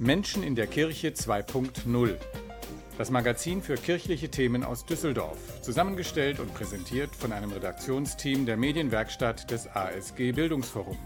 Menschen in der Kirche 2.0. Das Magazin für kirchliche Themen aus Düsseldorf, zusammengestellt und präsentiert von einem Redaktionsteam der Medienwerkstatt des ASG Bildungsforum.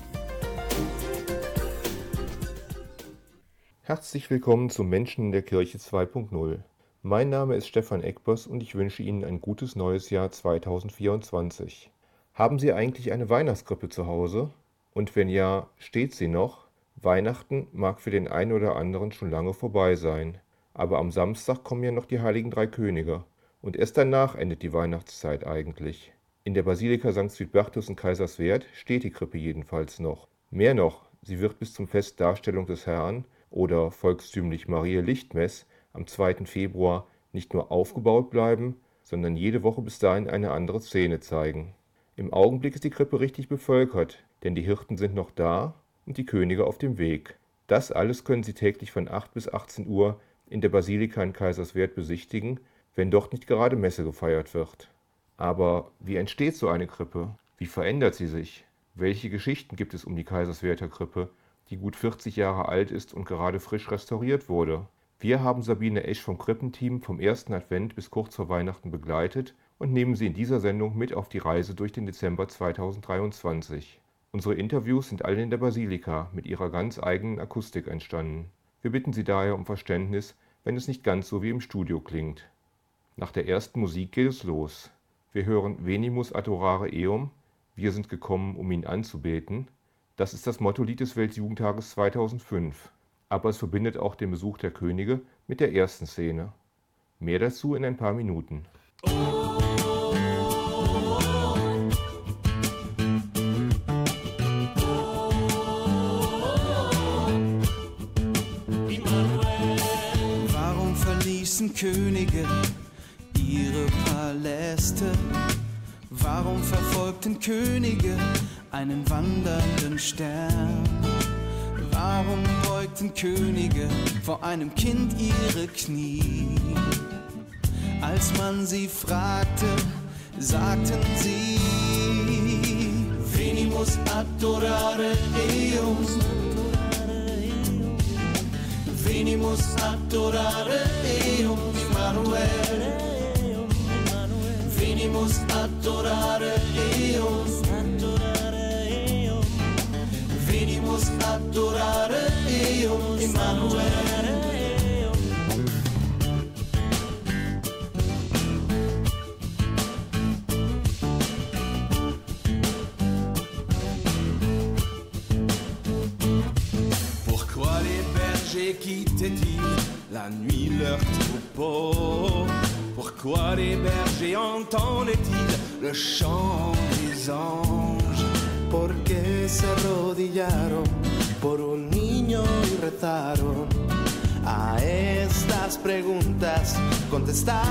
Herzlich willkommen zu Menschen in der Kirche 2.0. Mein Name ist Stefan Eckbers und ich wünsche Ihnen ein gutes neues Jahr 2024. Haben Sie eigentlich eine Weihnachtskrippe zu Hause? Und wenn ja, steht sie noch? Weihnachten mag für den einen oder anderen schon lange vorbei sein, aber am Samstag kommen ja noch die heiligen drei Könige. Und erst danach endet die Weihnachtszeit eigentlich. In der Basilika St. Südbertus in Kaiserswerth steht die Krippe jedenfalls noch. Mehr noch, sie wird bis zum Fest Darstellung des Herrn oder volkstümlich Marie Lichtmess am 2. Februar nicht nur aufgebaut bleiben, sondern jede Woche bis dahin eine andere Szene zeigen. Im Augenblick ist die Krippe richtig bevölkert, denn die Hirten sind noch da und die Könige auf dem Weg. Das alles können Sie täglich von 8 bis 18 Uhr in der Basilika in Kaiserswerth besichtigen, wenn dort nicht gerade Messe gefeiert wird. Aber wie entsteht so eine Krippe? Wie verändert sie sich? Welche Geschichten gibt es um die Kaiserswerther Krippe, die gut 40 Jahre alt ist und gerade frisch restauriert wurde? Wir haben Sabine Esch vom Krippenteam vom ersten Advent bis kurz vor Weihnachten begleitet und nehmen Sie in dieser Sendung mit auf die Reise durch den Dezember 2023. Unsere Interviews sind alle in der Basilika mit ihrer ganz eigenen Akustik entstanden. Wir bitten Sie daher um Verständnis, wenn es nicht ganz so wie im Studio klingt. Nach der ersten Musik geht es los. Wir hören Venimus adorare eum, wir sind gekommen, um ihn anzubeten. Das ist das Mottolied des Weltjugendtages 2005, aber es verbindet auch den Besuch der Könige mit der ersten Szene. Mehr dazu in ein paar Minuten. Könige ihre Paläste? Warum verfolgten Könige einen wandernden Stern? Warum beugten Könige vor einem Kind ihre Knie? Als man sie fragte, sagten sie, Venimus adorare Eum venimus adorare Deum Immanuel venimus adorare Deum venimus adorare Deum Immanuel quittait-il la nuit leur troupeau. Pourquoi les bergers entendaient-ils le chant des anges? Porque se arrodillaron por un niño y rezaron A estas preguntas contestaron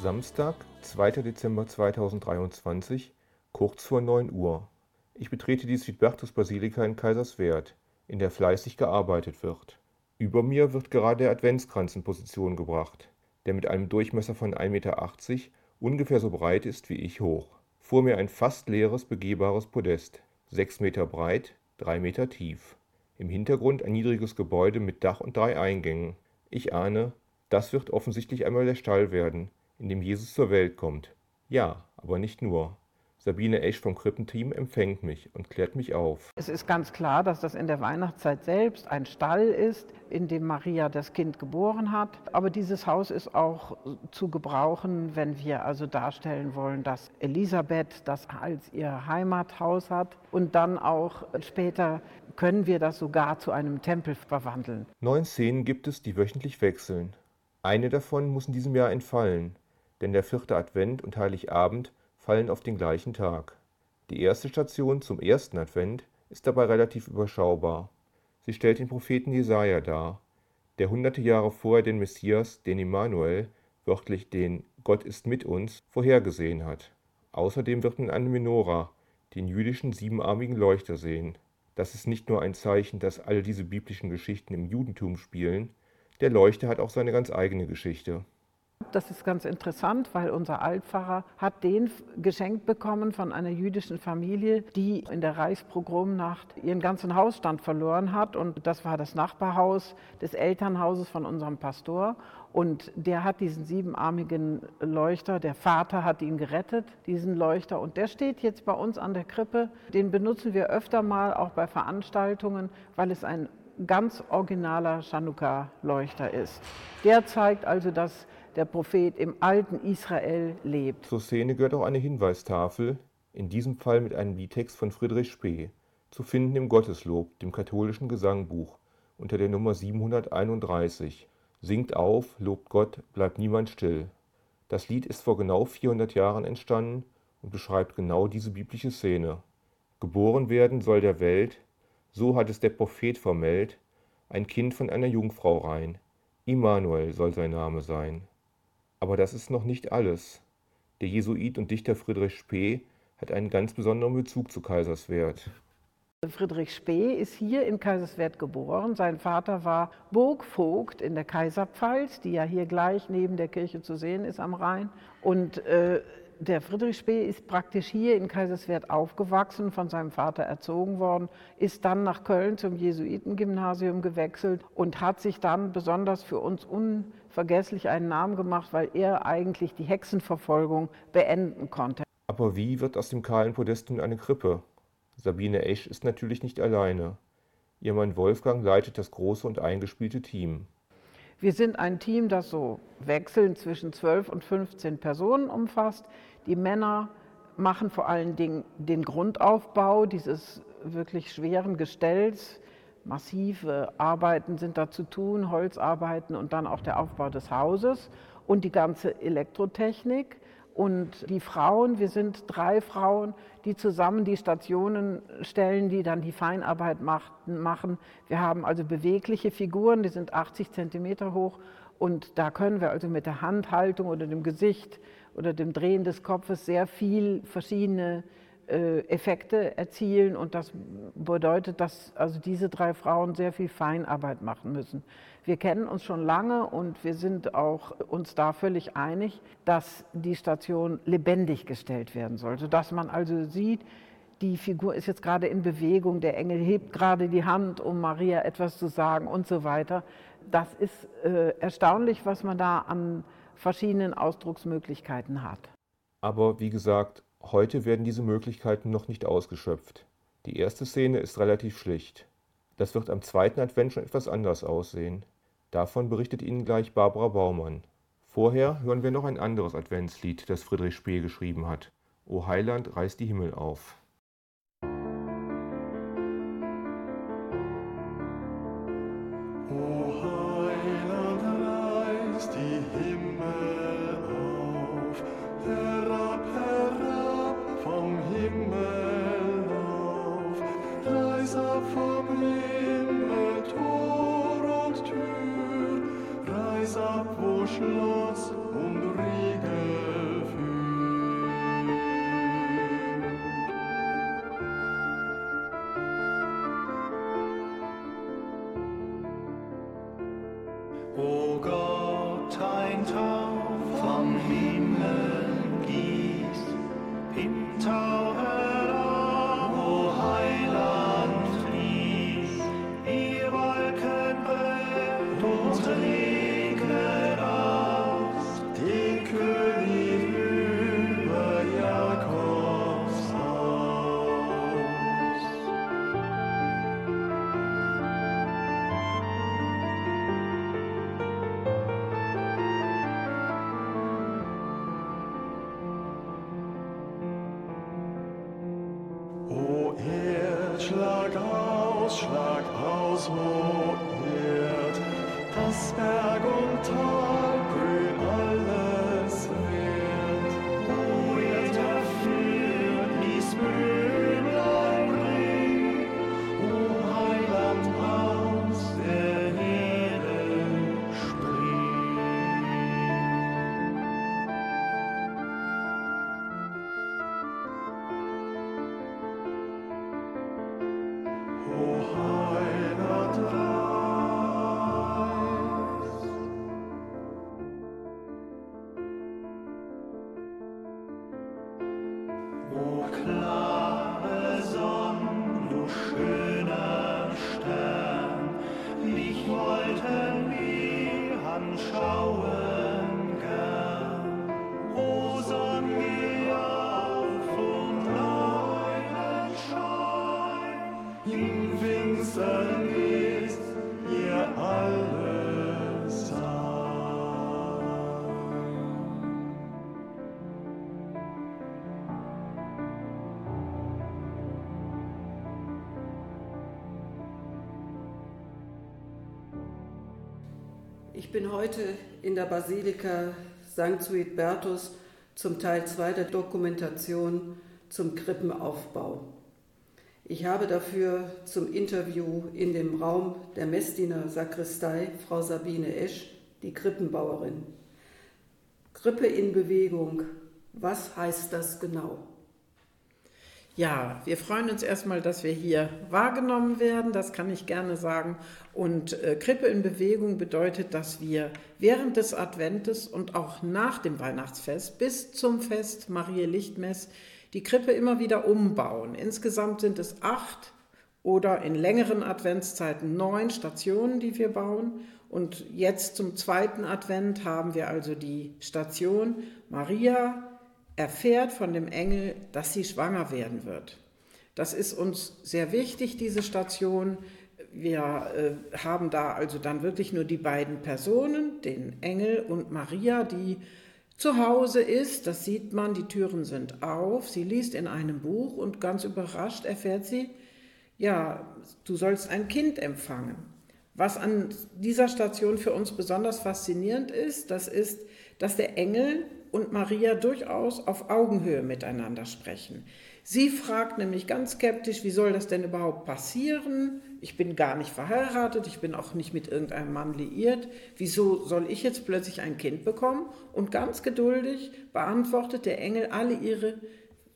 Samstag, 2. Dezember 2023, kurz vor 9 Uhr. Ich betrete die Südbertus-Basilika in Kaiserswerth, in der fleißig gearbeitet wird. Über mir wird gerade der Adventskranz in Position gebracht, der mit einem Durchmesser von 1,80 Meter ungefähr so breit ist wie ich hoch. Vor mir ein fast leeres, begehbares Podest, 6 Meter breit, 3 Meter tief. Im Hintergrund ein niedriges Gebäude mit Dach und drei Eingängen. Ich ahne, das wird offensichtlich einmal der Stall werden, in dem Jesus zur Welt kommt. Ja, aber nicht nur. Sabine Esch vom Krippenteam empfängt mich und klärt mich auf. Es ist ganz klar, dass das in der Weihnachtszeit selbst ein Stall ist, in dem Maria das Kind geboren hat. Aber dieses Haus ist auch zu gebrauchen, wenn wir also darstellen wollen, dass Elisabeth das als ihr Heimathaus hat. Und dann auch später können wir das sogar zu einem Tempel verwandeln. Neun Szenen gibt es, die wöchentlich wechseln. Eine davon muss in diesem Jahr entfallen, denn der vierte Advent und Heiligabend fallen auf den gleichen Tag. Die erste Station zum ersten Advent ist dabei relativ überschaubar. Sie stellt den Propheten Jesaja dar, der hunderte Jahre vorher den Messias, den Immanuel, wörtlich den Gott ist mit uns, vorhergesehen hat. Außerdem wird man eine Menora, den jüdischen siebenarmigen Leuchter sehen. Das ist nicht nur ein Zeichen, dass all diese biblischen Geschichten im Judentum spielen, der Leuchter hat auch seine ganz eigene Geschichte. Das ist ganz interessant, weil unser Altpfarrer hat den geschenkt bekommen von einer jüdischen Familie, die in der Reichspogromnacht ihren ganzen Hausstand verloren hat. Und das war das Nachbarhaus des Elternhauses von unserem Pastor. Und der hat diesen siebenarmigen Leuchter, der Vater hat ihn gerettet, diesen Leuchter. Und der steht jetzt bei uns an der Krippe. Den benutzen wir öfter mal, auch bei Veranstaltungen, weil es ein ganz originaler Chanukka-Leuchter ist. Der zeigt also, dass der Prophet im alten Israel lebt. Zur Szene gehört auch eine Hinweistafel, in diesem Fall mit einem Liedtext von Friedrich Spee, zu finden im Gotteslob, dem katholischen Gesangbuch, unter der Nummer 731. Singt auf, lobt Gott, bleibt niemand still. Das Lied ist vor genau 400 Jahren entstanden und beschreibt genau diese biblische Szene. Geboren werden soll der Welt, so hat es der Prophet vermeldet, ein Kind von einer Jungfrau rein. Immanuel soll sein Name sein. Aber das ist noch nicht alles. Der Jesuit und Dichter Friedrich Spee hat einen ganz besonderen Bezug zu Kaiserswerth. Friedrich Spee ist hier in Kaiserswerth geboren. Sein Vater war Burgvogt in der Kaiserpfalz, die ja hier gleich neben der Kirche zu sehen ist am Rhein. Und äh, der Friedrich Spee ist praktisch hier in Kaiserswerth aufgewachsen, von seinem Vater erzogen worden, ist dann nach Köln zum Jesuitengymnasium gewechselt und hat sich dann besonders für uns unvergesslich einen Namen gemacht, weil er eigentlich die Hexenverfolgung beenden konnte. Aber wie wird aus dem kahlen Podest nun eine Krippe? Sabine Esch ist natürlich nicht alleine. Ihr Mann Wolfgang leitet das große und eingespielte Team. Wir sind ein Team, das so wechselnd zwischen 12 und 15 Personen umfasst. Die Männer machen vor allen Dingen den Grundaufbau dieses wirklich schweren Gestells. Massive Arbeiten sind da zu tun, Holzarbeiten und dann auch der Aufbau des Hauses und die ganze Elektrotechnik. Und die Frauen, wir sind drei Frauen, die zusammen die Stationen stellen, die dann die Feinarbeit machen. Wir haben also bewegliche Figuren, die sind 80 Zentimeter hoch. Und da können wir also mit der Handhaltung oder dem Gesicht oder dem Drehen des Kopfes sehr viel verschiedene äh, Effekte erzielen. Und das bedeutet, dass also diese drei Frauen sehr viel Feinarbeit machen müssen. Wir kennen uns schon lange und wir sind auch uns da völlig einig, dass die Station lebendig gestellt werden soll, sodass man also sieht, die Figur ist jetzt gerade in Bewegung, der Engel hebt gerade die Hand, um Maria etwas zu sagen und so weiter. Das ist äh, erstaunlich, was man da an verschiedenen Ausdrucksmöglichkeiten hat. Aber wie gesagt, heute werden diese Möglichkeiten noch nicht ausgeschöpft. Die erste Szene ist relativ schlicht. Das wird am zweiten Advent schon etwas anders aussehen. Davon berichtet Ihnen gleich Barbara Baumann. Vorher hören wir noch ein anderes Adventslied, das Friedrich Spee geschrieben hat. O Heiland, reiß die Himmel auf. wo Schloss und Riegel. Ich bin heute in der Basilika St. Suidbertus zum Teil 2 der Dokumentation zum Krippenaufbau. Ich habe dafür zum Interview in dem Raum der Messdiener Sakristei Frau Sabine Esch, die Krippenbauerin. Krippe in Bewegung, was heißt das genau? Ja, wir freuen uns erstmal, dass wir hier wahrgenommen werden, das kann ich gerne sagen. Und äh, Krippe in Bewegung bedeutet, dass wir während des Adventes und auch nach dem Weihnachtsfest bis zum Fest Marie Lichtmess die Krippe immer wieder umbauen. Insgesamt sind es acht oder in längeren Adventszeiten neun Stationen, die wir bauen. Und jetzt zum zweiten Advent haben wir also die Station Maria erfährt von dem Engel, dass sie schwanger werden wird. Das ist uns sehr wichtig, diese Station. Wir äh, haben da also dann wirklich nur die beiden Personen, den Engel und Maria, die zu Hause ist. Das sieht man, die Türen sind auf. Sie liest in einem Buch und ganz überrascht erfährt sie, ja, du sollst ein Kind empfangen. Was an dieser Station für uns besonders faszinierend ist, das ist, dass der Engel und Maria durchaus auf Augenhöhe miteinander sprechen. Sie fragt nämlich ganz skeptisch, wie soll das denn überhaupt passieren? Ich bin gar nicht verheiratet, ich bin auch nicht mit irgendeinem Mann liiert. Wieso soll ich jetzt plötzlich ein Kind bekommen? Und ganz geduldig beantwortet der Engel alle ihre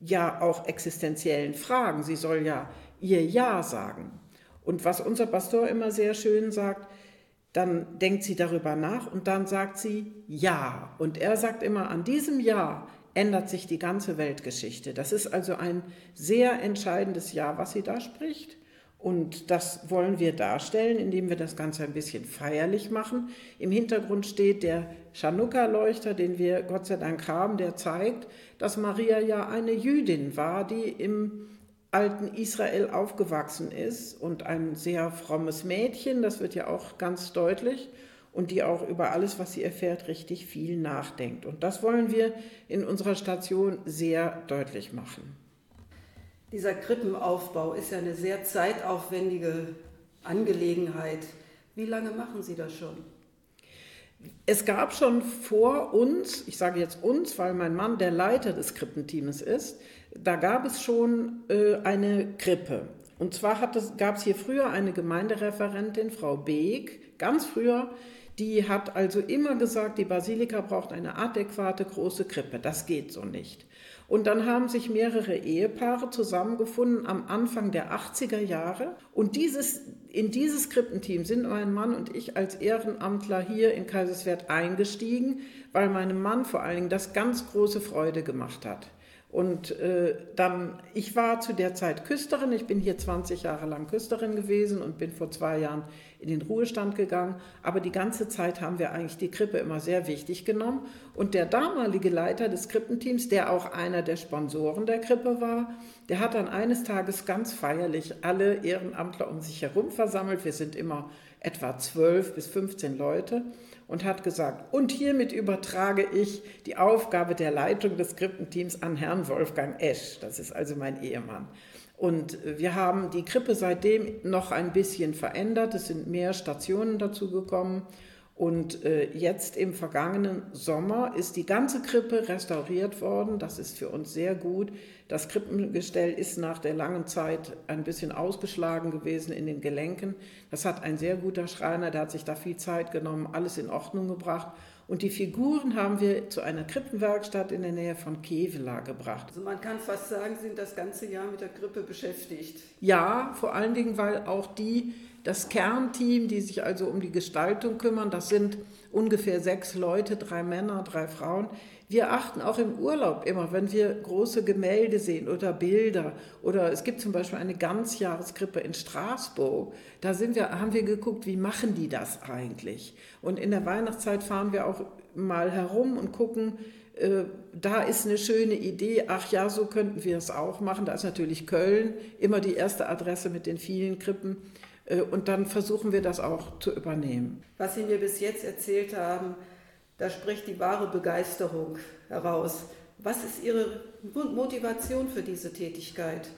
ja auch existenziellen Fragen. Sie soll ja ihr Ja sagen. Und was unser Pastor immer sehr schön sagt, dann denkt sie darüber nach und dann sagt sie Ja. Und er sagt immer, an diesem Ja ändert sich die ganze Weltgeschichte. Das ist also ein sehr entscheidendes Ja, was sie da spricht. Und das wollen wir darstellen, indem wir das Ganze ein bisschen feierlich machen. Im Hintergrund steht der Chanukka-Leuchter, den wir Gott sei Dank haben, der zeigt, dass Maria ja eine Jüdin war, die im alten Israel aufgewachsen ist und ein sehr frommes Mädchen, das wird ja auch ganz deutlich, und die auch über alles, was sie erfährt, richtig viel nachdenkt. Und das wollen wir in unserer Station sehr deutlich machen. Dieser Krippenaufbau ist ja eine sehr zeitaufwendige Angelegenheit. Wie lange machen Sie das schon? Es gab schon vor uns, ich sage jetzt uns, weil mein Mann der Leiter des Krippenteams ist, da gab es schon äh, eine Krippe. Und zwar gab es hier früher eine Gemeindereferentin, Frau Beek, ganz früher, die hat also immer gesagt, die Basilika braucht eine adäquate große Krippe. Das geht so nicht. Und dann haben sich mehrere Ehepaare zusammengefunden am Anfang der 80er Jahre. Und dieses in dieses Krippenteam sind mein Mann und ich als Ehrenamtler hier in Kaiserswerth eingestiegen, weil meinem Mann vor allen Dingen das ganz große Freude gemacht hat. Und äh, dann, ich war zu der Zeit Küsterin, ich bin hier 20 Jahre lang Küsterin gewesen und bin vor zwei Jahren in den Ruhestand gegangen. Aber die ganze Zeit haben wir eigentlich die Krippe immer sehr wichtig genommen. Und der damalige Leiter des Krippenteams, der auch einer der Sponsoren der Krippe war, der hat dann eines Tages ganz feierlich alle Ehrenamtler um sich herum versammelt. Wir sind immer etwa 12 bis 15 Leute und hat gesagt, und hiermit übertrage ich die Aufgabe der Leitung des Krippenteams an Herrn Wolfgang Esch. Das ist also mein Ehemann. Und wir haben die Krippe seitdem noch ein bisschen verändert. Es sind mehr Stationen dazu gekommen. Und äh, jetzt im vergangenen Sommer ist die ganze Krippe restauriert worden. Das ist für uns sehr gut. Das Krippengestell ist nach der langen Zeit ein bisschen ausgeschlagen gewesen in den Gelenken. Das hat ein sehr guter Schreiner, der hat sich da viel Zeit genommen, alles in Ordnung gebracht. Und die Figuren haben wir zu einer Krippenwerkstatt in der Nähe von Kevela gebracht. Also man kann fast sagen, sind das ganze Jahr mit der Krippe beschäftigt. Ja, vor allen Dingen, weil auch die das Kernteam, die sich also um die Gestaltung kümmern, das sind ungefähr sechs Leute, drei Männer, drei Frauen. Wir achten auch im Urlaub immer, wenn wir große Gemälde sehen oder Bilder oder es gibt zum Beispiel eine Ganzjahreskrippe in Straßburg. Da sind wir, haben wir geguckt, wie machen die das eigentlich? Und in der Weihnachtszeit fahren wir auch mal herum und gucken, äh, da ist eine schöne Idee, ach ja, so könnten wir es auch machen. Da ist natürlich Köln immer die erste Adresse mit den vielen Krippen. Äh, und dann versuchen wir das auch zu übernehmen. Was Sie mir bis jetzt erzählt haben, da spricht die wahre Begeisterung heraus. Was ist Ihre Motivation für diese Tätigkeit?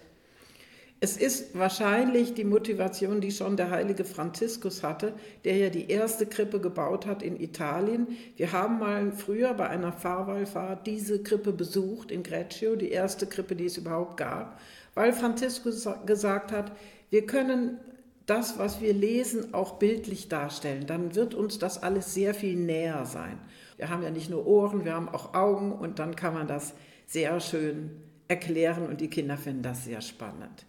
Es ist wahrscheinlich die Motivation, die schon der heilige Franziskus hatte, der ja die erste Krippe gebaut hat in Italien. Wir haben mal früher bei einer Fahrwallfahrt diese Krippe besucht in Greccio, die erste Krippe, die es überhaupt gab, weil Franziskus gesagt hat, wir können das, was wir lesen, auch bildlich darstellen, dann wird uns das alles sehr viel näher sein. Wir haben ja nicht nur Ohren, wir haben auch Augen und dann kann man das sehr schön erklären und die Kinder finden das sehr spannend.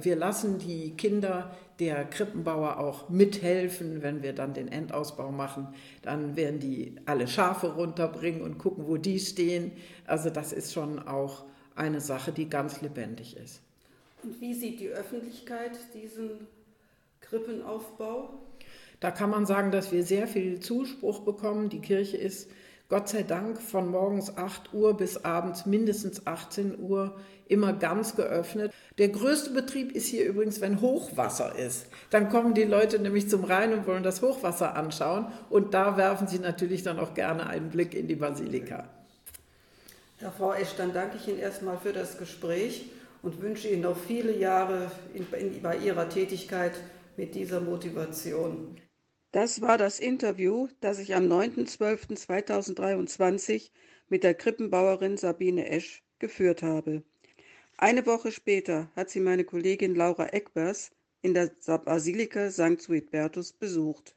Wir lassen die Kinder der Krippenbauer auch mithelfen, wenn wir dann den Endausbau machen. Dann werden die alle Schafe runterbringen und gucken, wo die stehen. Also das ist schon auch eine Sache, die ganz lebendig ist. Und wie sieht die Öffentlichkeit diesen Krippenaufbau? Da kann man sagen, dass wir sehr viel Zuspruch bekommen. Die Kirche ist Gott sei Dank von morgens 8 Uhr bis abends mindestens 18 Uhr immer ganz geöffnet. Der größte Betrieb ist hier übrigens, wenn Hochwasser ist. Dann kommen die Leute nämlich zum Rhein und wollen das Hochwasser anschauen. Und da werfen sie natürlich dann auch gerne einen Blick in die Basilika. Ja, Frau Esch, dann danke ich Ihnen erstmal für das Gespräch und wünsche Ihnen noch viele Jahre in, in, bei Ihrer Tätigkeit mit dieser Motivation. Das war das Interview, das ich am 9.12.2023 mit der Krippenbauerin Sabine Esch geführt habe. Eine Woche später hat sie meine Kollegin Laura Eckbers in der Basilika St. Suidbertus besucht.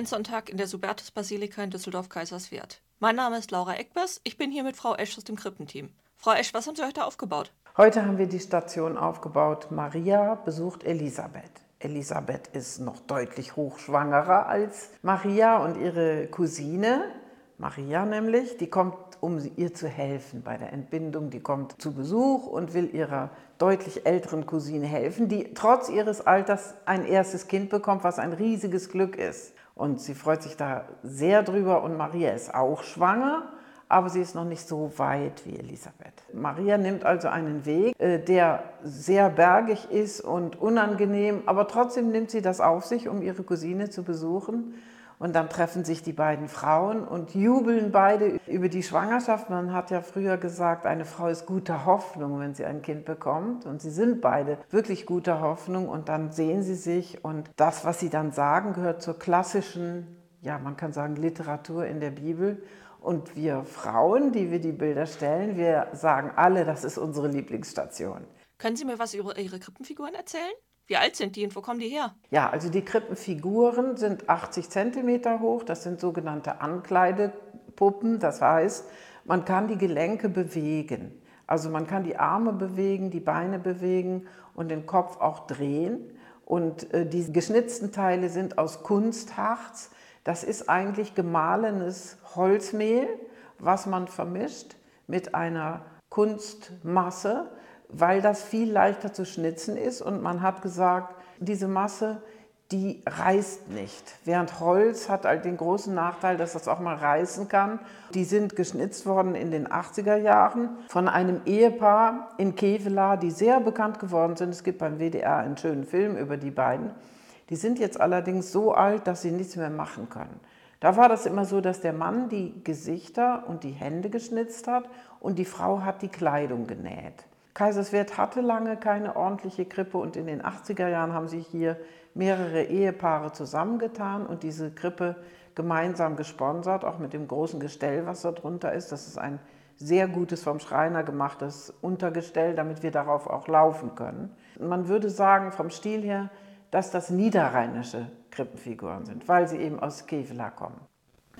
Adventssonntag in der Subertus-Basilika in Düsseldorf-Kaiserswerth. Mein Name ist Laura Eckbers. Ich bin hier mit Frau Esch aus dem Krippenteam. Frau Esch, was haben Sie heute aufgebaut? Heute haben wir die Station aufgebaut. Maria besucht Elisabeth. Elisabeth ist noch deutlich hochschwangerer als Maria und ihre Cousine, Maria nämlich, die kommt, um ihr zu helfen bei der Entbindung. Die kommt zu Besuch und will ihrer deutlich älteren Cousine helfen, die trotz ihres Alters ein erstes Kind bekommt, was ein riesiges Glück ist. Und sie freut sich da sehr drüber und Maria ist auch schwanger aber sie ist noch nicht so weit wie Elisabeth. Maria nimmt also einen Weg, äh, der sehr bergig ist und unangenehm, aber trotzdem nimmt sie das auf sich, um ihre Cousine zu besuchen. Und dann treffen sich die beiden Frauen und jubeln beide über die Schwangerschaft. Man hat ja früher gesagt, eine Frau ist guter Hoffnung, wenn sie ein Kind bekommt. Und sie sind beide wirklich guter Hoffnung. Und dann sehen sie sich. Und das, was sie dann sagen, gehört zur klassischen, ja, man kann sagen, Literatur in der Bibel. Und wir Frauen, die wir die Bilder stellen, wir sagen alle, das ist unsere Lieblingsstation. Können Sie mir was über Ihre Krippenfiguren erzählen? Wie alt sind die und wo kommen die her? Ja, also die Krippenfiguren sind 80 Zentimeter hoch. Das sind sogenannte Ankleidepuppen. Das heißt, man kann die Gelenke bewegen. Also man kann die Arme bewegen, die Beine bewegen und den Kopf auch drehen. Und äh, die geschnitzten Teile sind aus Kunstharz. Das ist eigentlich gemahlenes Holzmehl, was man vermischt mit einer Kunstmasse, weil das viel leichter zu schnitzen ist. Und man hat gesagt, diese Masse, die reißt nicht. Während Holz hat halt den großen Nachteil, dass das auch mal reißen kann. Die sind geschnitzt worden in den 80er Jahren von einem Ehepaar in Kevela, die sehr bekannt geworden sind. Es gibt beim WDR einen schönen Film über die beiden. Die sind jetzt allerdings so alt, dass sie nichts mehr machen können. Da war das immer so, dass der Mann die Gesichter und die Hände geschnitzt hat und die Frau hat die Kleidung genäht. Kaiserswerth hatte lange keine ordentliche Krippe und in den 80er Jahren haben sich hier mehrere Ehepaare zusammengetan und diese Krippe gemeinsam gesponsert, auch mit dem großen Gestell, was da drunter ist. Das ist ein sehr gutes vom Schreiner gemachtes Untergestell, damit wir darauf auch laufen können. Man würde sagen, vom Stil her, dass das niederrheinische Krippenfiguren sind, weil sie eben aus Kevela kommen.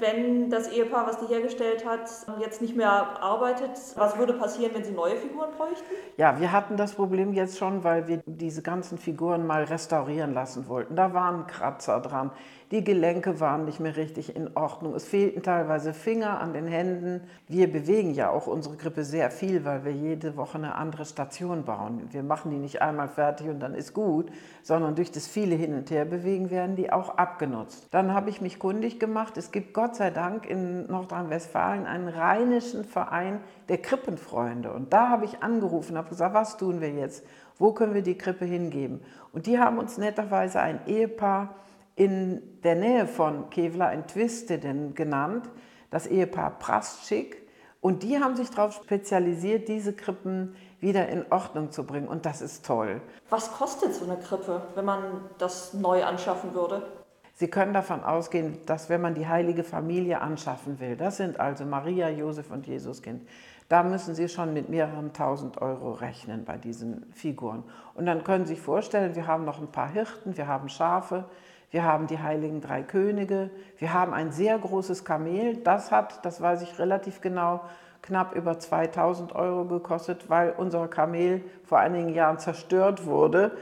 Wenn das Ehepaar, was die hergestellt hat, jetzt nicht mehr arbeitet, was würde passieren, wenn sie neue Figuren bräuchten? Ja, wir hatten das Problem jetzt schon, weil wir diese ganzen Figuren mal restaurieren lassen wollten. Da waren Kratzer dran, die Gelenke waren nicht mehr richtig in Ordnung, es fehlten teilweise Finger an den Händen. Wir bewegen ja auch unsere Krippe sehr viel, weil wir jede Woche eine andere Station bauen. Wir machen die nicht einmal fertig und dann ist gut, sondern durch das viele Hin- und Herbewegen werden die auch abgenutzt. Dann habe ich mich kundig gemacht, es gibt Gott sei Dank in Nordrhein-Westfalen einen rheinischen Verein der Krippenfreunde. Und da habe ich angerufen, habe gesagt, was tun wir jetzt? Wo können wir die Krippe hingeben? Und die haben uns netterweise ein Ehepaar in der Nähe von Kevlar in Twisteden genannt, das Ehepaar Prastschik. Und die haben sich darauf spezialisiert, diese Krippen wieder in Ordnung zu bringen. Und das ist toll. Was kostet so eine Krippe, wenn man das neu anschaffen würde? Sie können davon ausgehen, dass wenn man die heilige Familie anschaffen will, das sind also Maria, Josef und Jesuskind, da müssen Sie schon mit mehreren tausend Euro rechnen bei diesen Figuren. Und dann können Sie sich vorstellen, wir haben noch ein paar Hirten, wir haben Schafe, wir haben die heiligen drei Könige, wir haben ein sehr großes Kamel, das hat, das weiß ich relativ genau, knapp über 2000 Euro gekostet, weil unser Kamel vor einigen Jahren zerstört wurde.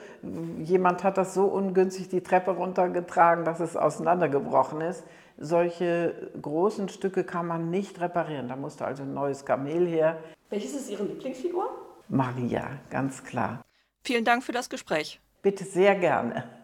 Jemand hat das so ungünstig die Treppe runtergetragen, dass es auseinandergebrochen ist. Solche großen Stücke kann man nicht reparieren. Da musste also ein neues Kamel her. Welches ist Ihre Lieblingsfigur? Maria, ganz klar. Vielen Dank für das Gespräch. Bitte sehr gerne.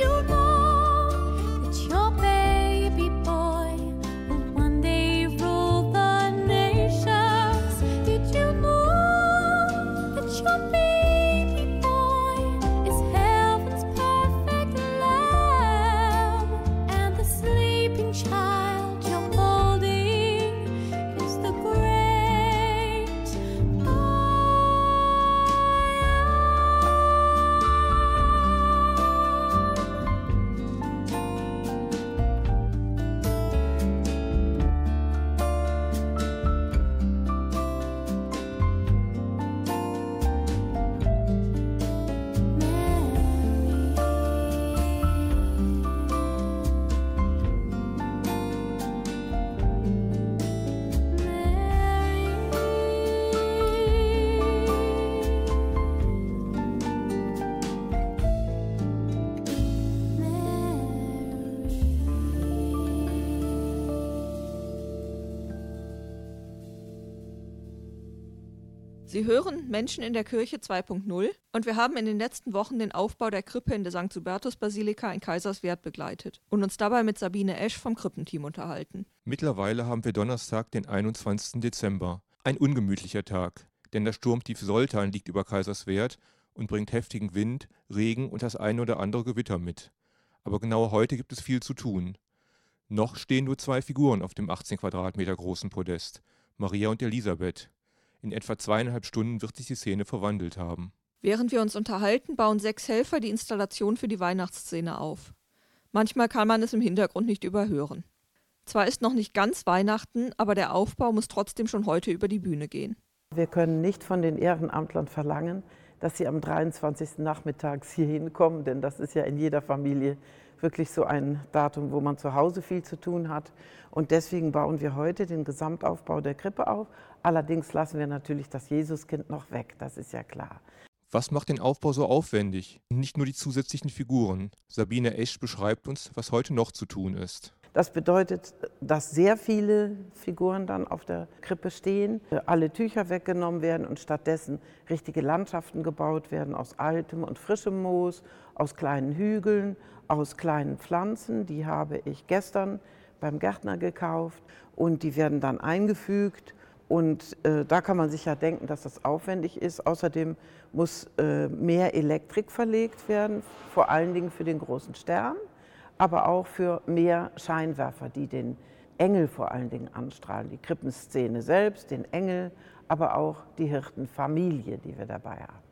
You know Sie hören Menschen in der Kirche 2.0 und wir haben in den letzten Wochen den Aufbau der Krippe in der St. Hubertus-Basilika in Kaiserswerth begleitet und uns dabei mit Sabine Esch vom Krippenteam unterhalten. Mittlerweile haben wir Donnerstag, den 21. Dezember. Ein ungemütlicher Tag, denn das Sturmtief Soltan liegt über Kaiserswerth und bringt heftigen Wind, Regen und das eine oder andere Gewitter mit. Aber genau heute gibt es viel zu tun. Noch stehen nur zwei Figuren auf dem 18 Quadratmeter großen Podest, Maria und Elisabeth. In etwa zweieinhalb Stunden wird sich die Szene verwandelt haben. Während wir uns unterhalten, bauen sechs Helfer die Installation für die Weihnachtsszene auf. Manchmal kann man es im Hintergrund nicht überhören. Zwar ist noch nicht ganz Weihnachten, aber der Aufbau muss trotzdem schon heute über die Bühne gehen. Wir können nicht von den Ehrenamtlern verlangen, dass sie am 23. nachmittags hier hinkommen, denn das ist ja in jeder Familie wirklich so ein Datum, wo man zu Hause viel zu tun hat. Und deswegen bauen wir heute den Gesamtaufbau der Krippe auf. Allerdings lassen wir natürlich das Jesuskind noch weg, das ist ja klar. Was macht den Aufbau so aufwendig? Nicht nur die zusätzlichen Figuren. Sabine Esch beschreibt uns, was heute noch zu tun ist. Das bedeutet, dass sehr viele Figuren dann auf der Krippe stehen, alle Tücher weggenommen werden und stattdessen richtige Landschaften gebaut werden aus altem und frischem Moos, aus kleinen Hügeln, aus kleinen Pflanzen. Die habe ich gestern beim Gärtner gekauft und die werden dann eingefügt Und äh, da kann man sich ja denken, dass das aufwendig ist. Außerdem muss äh, mehr Elektrik verlegt werden, vor allen Dingen für den großen Stern, aber auch für mehr Scheinwerfer, die den Engel vor allen Dingen anstrahlen. Die Krippenszene selbst, den Engel, aber auch die Hirtenfamilie, die wir dabei haben.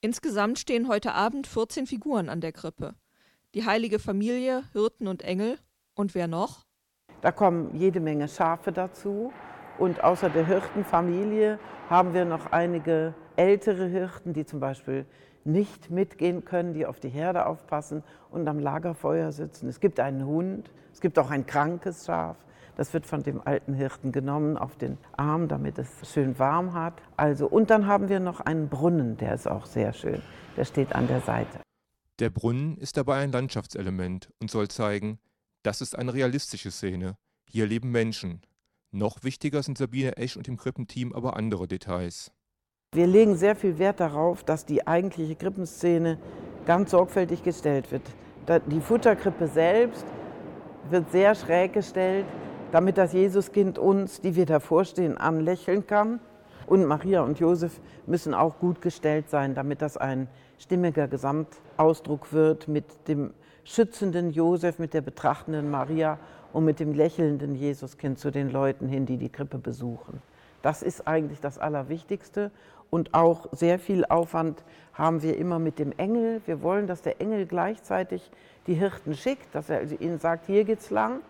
Insgesamt stehen heute Abend 14 Figuren an der Krippe. Die heilige Familie, Hirten und Engel. Und wer noch? Da kommen jede Menge Schafe dazu. Und außer der Hirtenfamilie haben wir noch einige ältere Hirten, die zum Beispiel nicht mitgehen können, die auf die Herde aufpassen und am Lagerfeuer sitzen. Es gibt einen Hund, es gibt auch ein krankes Schaf. Das wird von dem alten Hirten genommen auf den Arm, damit es schön warm hat. Also, und dann haben wir noch einen Brunnen, der ist auch sehr schön. Der steht an der Seite. Der Brunnen ist dabei ein Landschaftselement und soll zeigen, das ist eine realistische Szene. Hier leben Menschen. Noch wichtiger sind Sabine Esch und dem Krippenteam aber andere Details. Wir legen sehr viel Wert darauf, dass die eigentliche Krippenszene ganz sorgfältig gestellt wird. Die Futterkrippe selbst wird sehr schräg gestellt, damit das Jesuskind uns, die wir davor stehen, anlächeln kann. Und Maria und Josef müssen auch gut gestellt sein, damit das ein stimmiger Gesamtausdruck wird mit dem schützenden Josef, mit der betrachtenden Maria und mit dem lächelnden Jesuskind zu den Leuten hin, die die Krippe besuchen. Das ist eigentlich das Allerwichtigste. Und auch sehr viel Aufwand haben wir immer mit dem Engel. Wir wollen, dass der Engel gleichzeitig die Hirten schickt, dass er also ihnen sagt, hier geht's lang,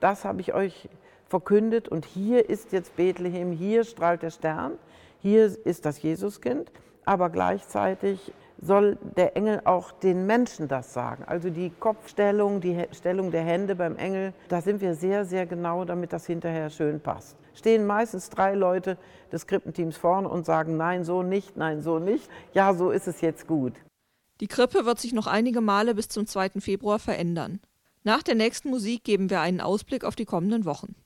das habe ich euch verkündet und hier ist jetzt Bethlehem, hier strahlt der Stern, hier ist das Jesuskind, aber gleichzeitig soll der Engel auch den Menschen das sagen. Also die Kopfstellung, die Stellung der Hände beim Engel, da sind wir sehr, sehr genau, damit das hinterher schön passt. Stehen meistens drei Leute des Krippenteams vorne und sagen, nein, so nicht, nein, so nicht. Ja, so ist es jetzt gut. Die Krippe wird sich noch einige Male bis zum 2. Februar verändern. Nach der nächsten Musik geben wir einen Ausblick auf die kommenden Wochen.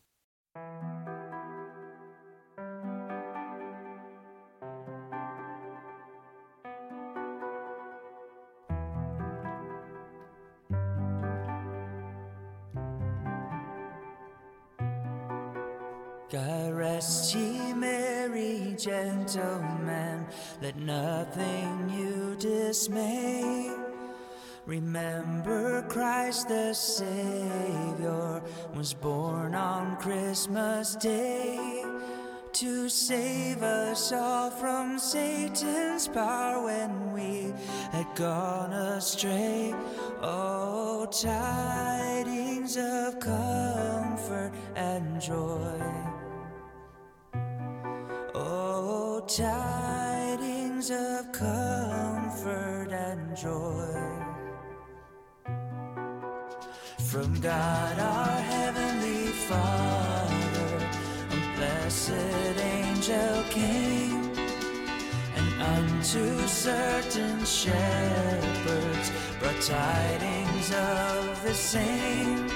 Rest ye merry gentlemen, let nothing you dismay. Remember Christ the Savior was born on Christmas Day to save us all from Satan's power when we had gone astray. Oh, tidings of comfort and joy. Tidings of comfort and joy. From God our Heavenly Father, a blessed angel came, and unto certain shepherds brought tidings of the same.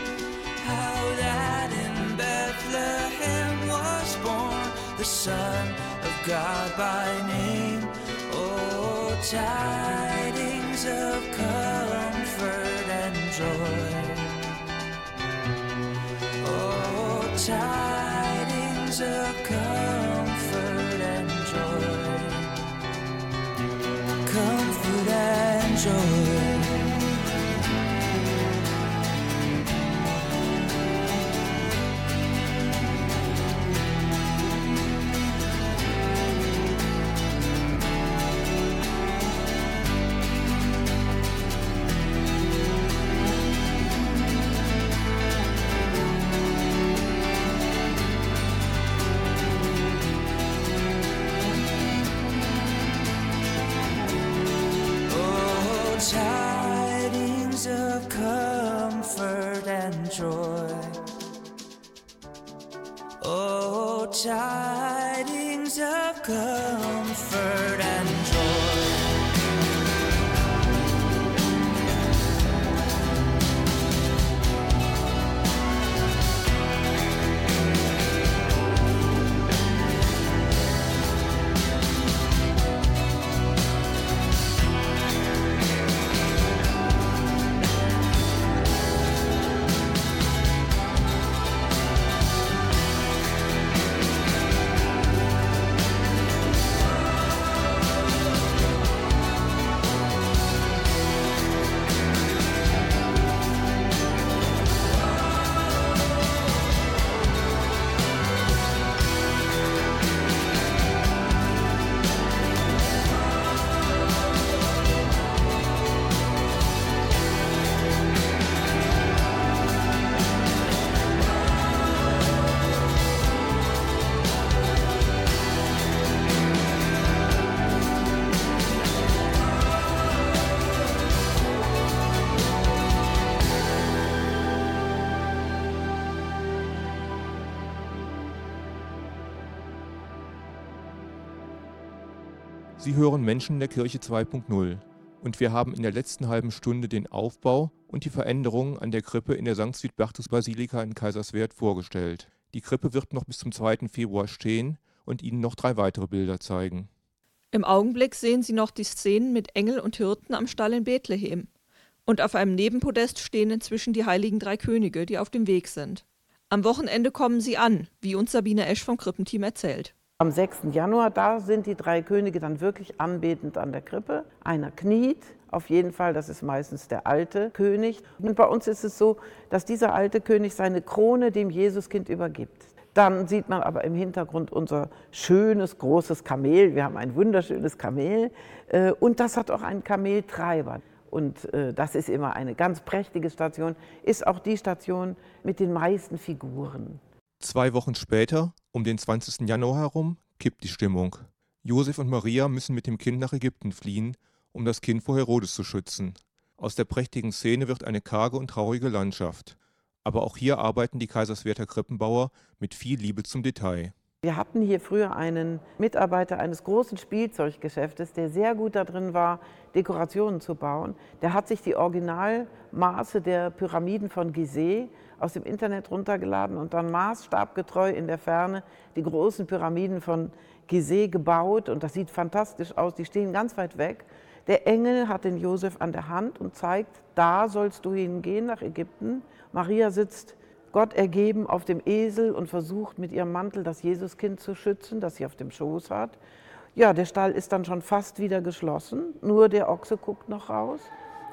How that in Bethlehem was born the Son God by name. Oh, tidings of comfort and joy. Oh, tidings of comfort and joy. Comfort and joy. Tidings of comfort Sie hören Menschen der Kirche 2.0 und wir haben in der letzten halben Stunde den Aufbau und die Veränderungen an der Krippe in der St. Südbertus Basilika in Kaiserswerth vorgestellt. Die Krippe wird noch bis zum 2. Februar stehen und Ihnen noch drei weitere Bilder zeigen. Im Augenblick sehen Sie noch die Szenen mit Engel und Hirten am Stall in Bethlehem. Und auf einem Nebenpodest stehen inzwischen die heiligen drei Könige, die auf dem Weg sind. Am Wochenende kommen sie an, wie uns Sabine Esch vom Krippenteam erzählt. Am 6. Januar, da sind die drei Könige dann wirklich anbetend an der Krippe. Einer kniet, auf jeden Fall, das ist meistens der alte König. Und bei uns ist es so, dass dieser alte König seine Krone dem Jesuskind übergibt. Dann sieht man aber im Hintergrund unser schönes, großes Kamel. Wir haben ein wunderschönes Kamel äh, und das hat auch einen Kameltreiber. Und äh, das ist immer eine ganz prächtige Station, ist auch die Station mit den meisten Figuren. Zwei Wochen später, um den 20. Januar herum, kippt die Stimmung. Josef und Maria müssen mit dem Kind nach Ägypten fliehen, um das Kind vor Herodes zu schützen. Aus der prächtigen Szene wird eine karge und traurige Landschaft. Aber auch hier arbeiten die Kaiserswerther Krippenbauer mit viel Liebe zum Detail. Wir hatten hier früher einen Mitarbeiter eines großen Spielzeuggeschäftes, der sehr gut darin war, Dekorationen zu bauen. Der hat sich die Originalmaße der Pyramiden von Gizeh aus dem Internet runtergeladen und dann maßstabgetreu in der Ferne die großen Pyramiden von Gizeh gebaut. Und das sieht fantastisch aus, die stehen ganz weit weg. Der Engel hat den Josef an der Hand und zeigt, da sollst du hingehen nach Ägypten. Maria sitzt Gott ergeben auf dem Esel und versucht mit ihrem Mantel das Jesuskind zu schützen, das sie auf dem Schoß hat. Ja, der Stall ist dann schon fast wieder geschlossen, nur der Ochse guckt noch raus.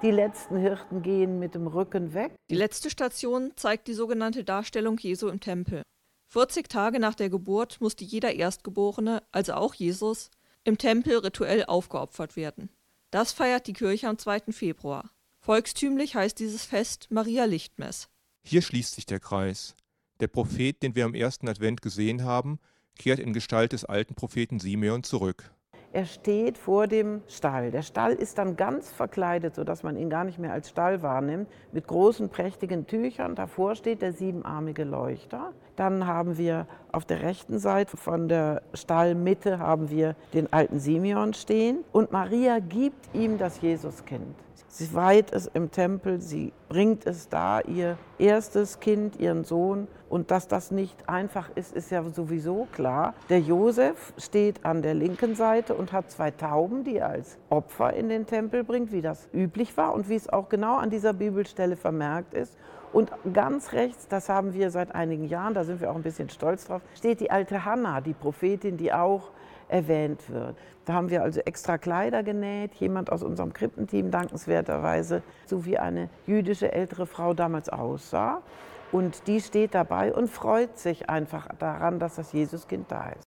Die letzten Hirten gehen mit dem Rücken weg. Die letzte Station zeigt die sogenannte Darstellung Jesu im Tempel. 40 Tage nach der Geburt musste jeder Erstgeborene, also auch Jesus, im Tempel rituell aufgeopfert werden. Das feiert die Kirche am 2. Februar. Volkstümlich heißt dieses Fest Maria Lichtmess. Hier schließt sich der Kreis. Der Prophet, den wir am ersten Advent gesehen haben, kehrt in Gestalt des alten Propheten Simeon zurück. Er steht vor dem Stall. Der Stall ist dann ganz verkleidet, sodass man ihn gar nicht mehr als Stall wahrnimmt, mit großen, prächtigen Tüchern. Davor steht der siebenarmige Leuchter. Dann haben wir auf der rechten Seite von der Stallmitte haben wir den alten Simeon stehen. Und Maria gibt ihm das Jesuskind. Sie weiht es im Tempel, sie bringt es da, ihr erstes Kind, ihren Sohn. Und dass das nicht einfach ist, ist ja sowieso klar. Der Josef steht an der linken Seite und hat zwei Tauben, die er als Opfer in den Tempel bringt, wie das üblich war und wie es auch genau an dieser Bibelstelle vermerkt ist. Und ganz rechts, das haben wir seit einigen Jahren, da sind wir auch ein bisschen stolz drauf, steht die alte Hannah, die Prophetin, die auch erwähnt wird. Da haben wir also extra Kleider genäht, jemand aus unserem Krippenteam dankenswerterweise, so wie eine jüdische ältere Frau damals aussah. Und die steht dabei und freut sich einfach daran, dass das Jesuskind da ist.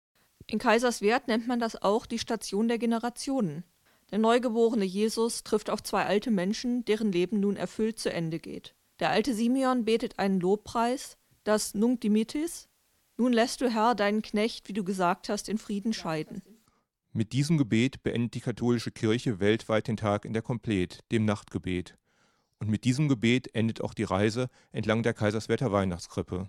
In Kaiserswerth nennt man das auch die Station der Generationen. Der neugeborene Jesus trifft auf zwei alte Menschen, deren Leben nun erfüllt zu Ende geht. Der alte Simeon betet einen Lobpreis, das Nunc Dimittis, nun lässt du Herr deinen Knecht, wie du gesagt hast, in Frieden scheiden. Mit diesem Gebet beendet die katholische Kirche weltweit den Tag in der Komplet, dem Nachtgebet. Und mit diesem Gebet endet auch die Reise entlang der Kaiserswerther Weihnachtskrippe.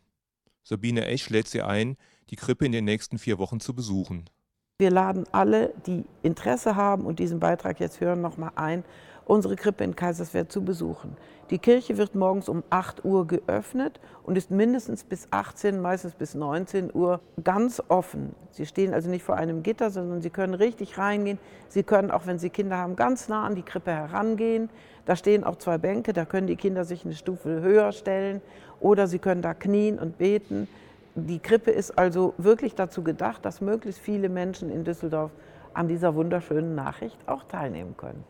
Sabine Esch lädt Sie ein, die Krippe in den nächsten vier Wochen zu besuchen. Wir laden alle, die Interesse haben und diesen Beitrag jetzt hören, nochmal ein, unsere Krippe in Kaiserswerth zu besuchen. Die Kirche wird morgens um 8 Uhr geöffnet und ist mindestens bis 18, meistens bis 19 Uhr ganz offen. Sie stehen also nicht vor einem Gitter, sondern Sie können richtig reingehen. Sie können auch, wenn Sie Kinder haben, ganz nah an die Krippe herangehen. Da stehen auch zwei Bänke, da können die Kinder sich eine Stufe höher stellen oder Sie können da knien und beten. Die Krippe ist also wirklich dazu gedacht, dass möglichst viele Menschen in Düsseldorf an dieser wunderschönen Nachricht auch teilnehmen können.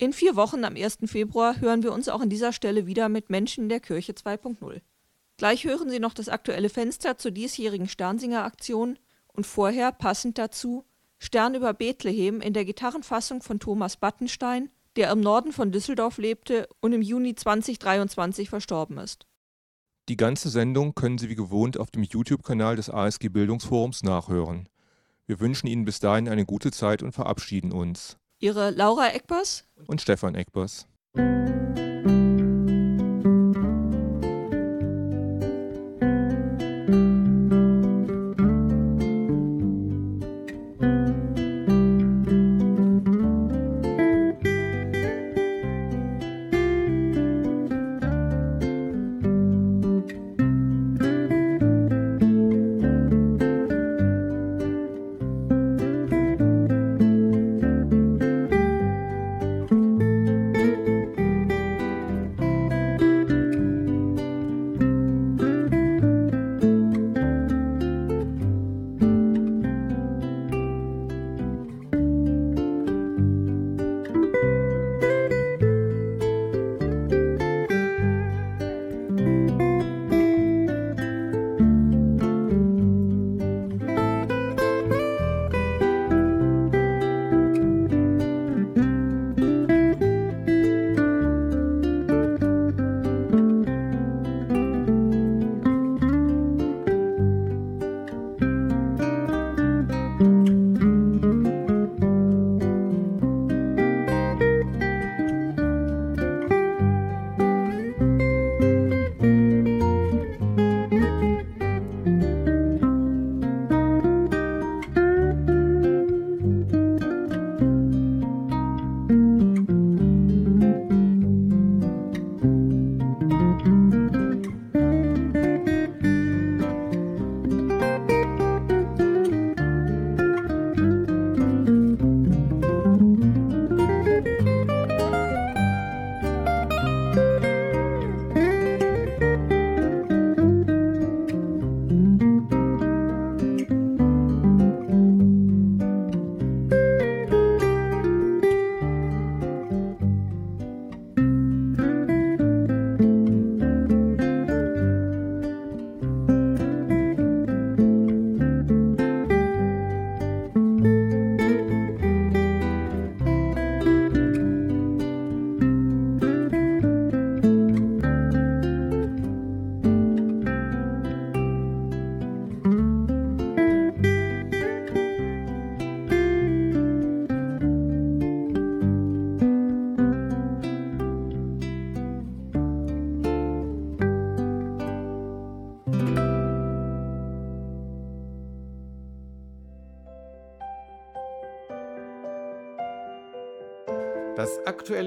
In vier Wochen am 1. Februar hören wir uns auch an dieser Stelle wieder mit Menschen der Kirche 2.0. Gleich hören Sie noch das aktuelle Fenster zur diesjährigen Sternsinger-Aktion und vorher, passend dazu, Stern über Bethlehem in der Gitarrenfassung von Thomas Battenstein, der im Norden von Düsseldorf lebte und im Juni 2023 verstorben ist. Die ganze Sendung können Sie wie gewohnt auf dem YouTube-Kanal des ASG Bildungsforums nachhören. Wir wünschen Ihnen bis dahin eine gute Zeit und verabschieden uns. Ihre Laura Eckbers und Stefan Eckbers.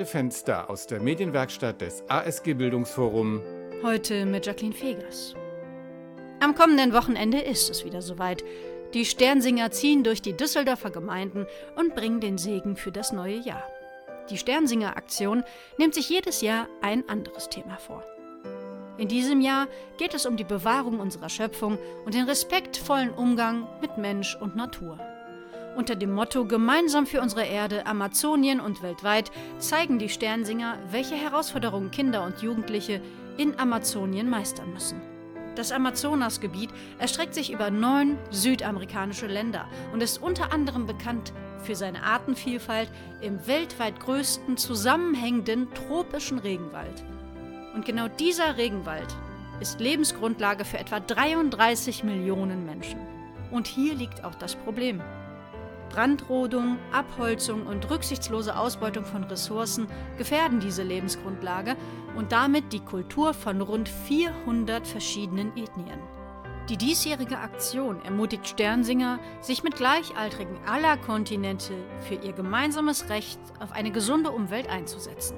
Aktuelle Fenster aus der Medienwerkstatt des ASG Bildungsforum. Heute mit Jacqueline Fegers. Am kommenden Wochenende ist es wieder soweit. Die Sternsinger ziehen durch die Düsseldorfer Gemeinden und bringen den Segen für das neue Jahr. Die Sternsinger-Aktion nimmt sich jedes Jahr ein anderes Thema vor. In diesem Jahr geht es um die Bewahrung unserer Schöpfung und den respektvollen Umgang mit Mensch und Natur. Unter dem Motto Gemeinsam für unsere Erde, Amazonien und weltweit zeigen die Sternsinger, welche Herausforderungen Kinder und Jugendliche in Amazonien meistern müssen. Das Amazonasgebiet erstreckt sich über neun südamerikanische Länder und ist unter anderem bekannt für seine Artenvielfalt im weltweit größten zusammenhängenden tropischen Regenwald. Und genau dieser Regenwald ist Lebensgrundlage für etwa 33 Millionen Menschen. Und hier liegt auch das Problem. Brandrodung, Abholzung und rücksichtslose Ausbeutung von Ressourcen gefährden diese Lebensgrundlage und damit die Kultur von rund 400 verschiedenen Ethnien. Die diesjährige Aktion ermutigt Sternsinger, sich mit Gleichaltrigen aller Kontinente für ihr gemeinsames Recht auf eine gesunde Umwelt einzusetzen.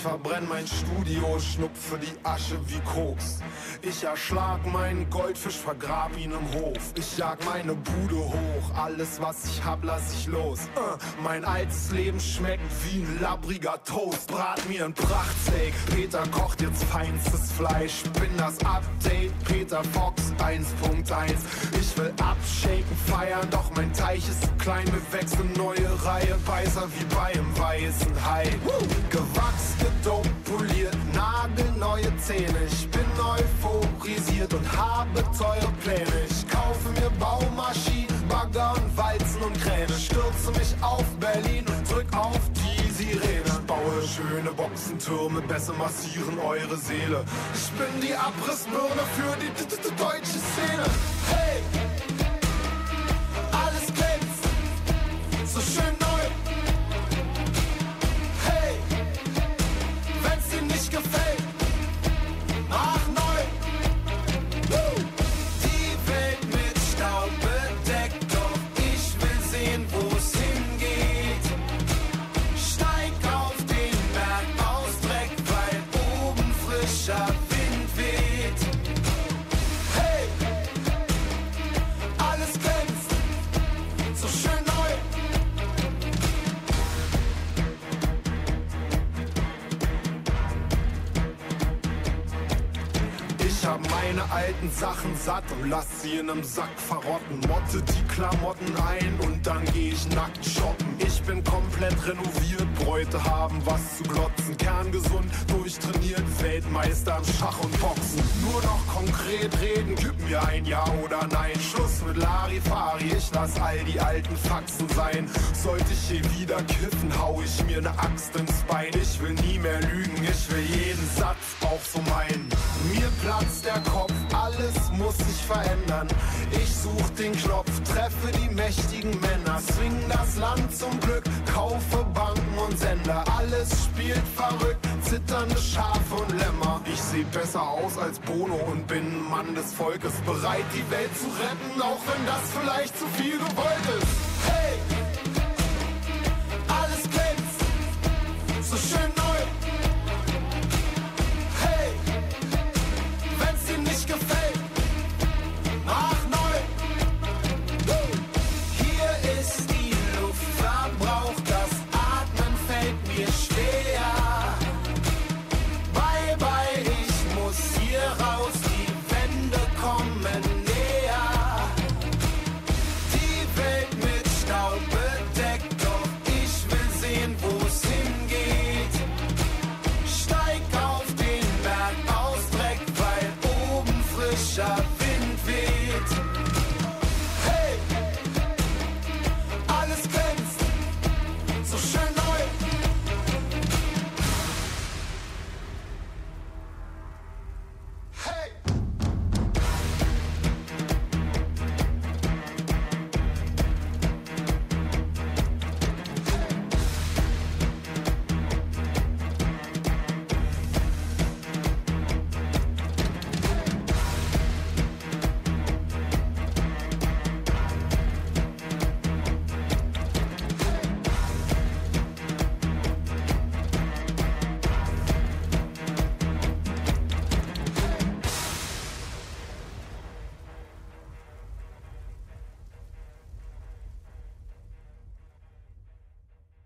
Verbrenn mein Studio, schnupfe die Asche wie Koks. Ich erschlag meinen Goldfisch, vergrab ihn im Hof. Ich jag meine Bude hoch, alles was ich hab, lass ich los. Äh, mein altes Leben schmeckt wie ein labbriger Toast. Brat mir ein Prachtsteak, Peter kocht jetzt feinstes Fleisch. Bin das Update, Peter Fox 1.1. Ich will abshaken, feiern, doch mein Teich ist zu klein. Wir wechseln neue Reihe, weißer wie bei einem weißen Hai. Gewachs, gedopt, poliert, nagelneue Zähne. Ich bin euphorisiert und habe teure Pläne. Ich kaufe mir Baumaschinen, Bagger und Walzen und Kräne. Stürze mich auf Berlin und drück auf die Sirene. Baue schöne Boxentürme, besser massieren eure Seele. Ich bin die Abrissbirne für die deutsche Szene. Hey! Sachen satt und lass sie in nem Sack verrotten. Motte die Klamotten ein und dann geh ich nackt shoppen. Ich bin komplett renoviert, Bräute haben was zu glotzen. Kerngesund, durchtrainiert, Weltmeister im Schach und Boxen. Nur noch konkret reden, gib mir ein Ja oder Nein. Schluss mit Larifari, ich lass all die alten Faxen sein. Sollte ich hier wieder kiffen, hau ich mir ne Axt ins Bein. Ich will nie mehr lügen, ich will jeden Satz auch so meinen. Mir platzt der Kopf, alles muss sich verändern. Ich such den Knopf, Wahl für die mächtigen Männer. Swing das Land zum Glück, kaufe Banken und Sender. Alles spielt verrückt, zitternde Schafe und Lämmer. Ich seh besser aus als Bono und bin Mann des Volkes. Bereit, die Welt zu retten, auch wenn das vielleicht zu viel gewollt ist. Hey! Alles glänzt, so schön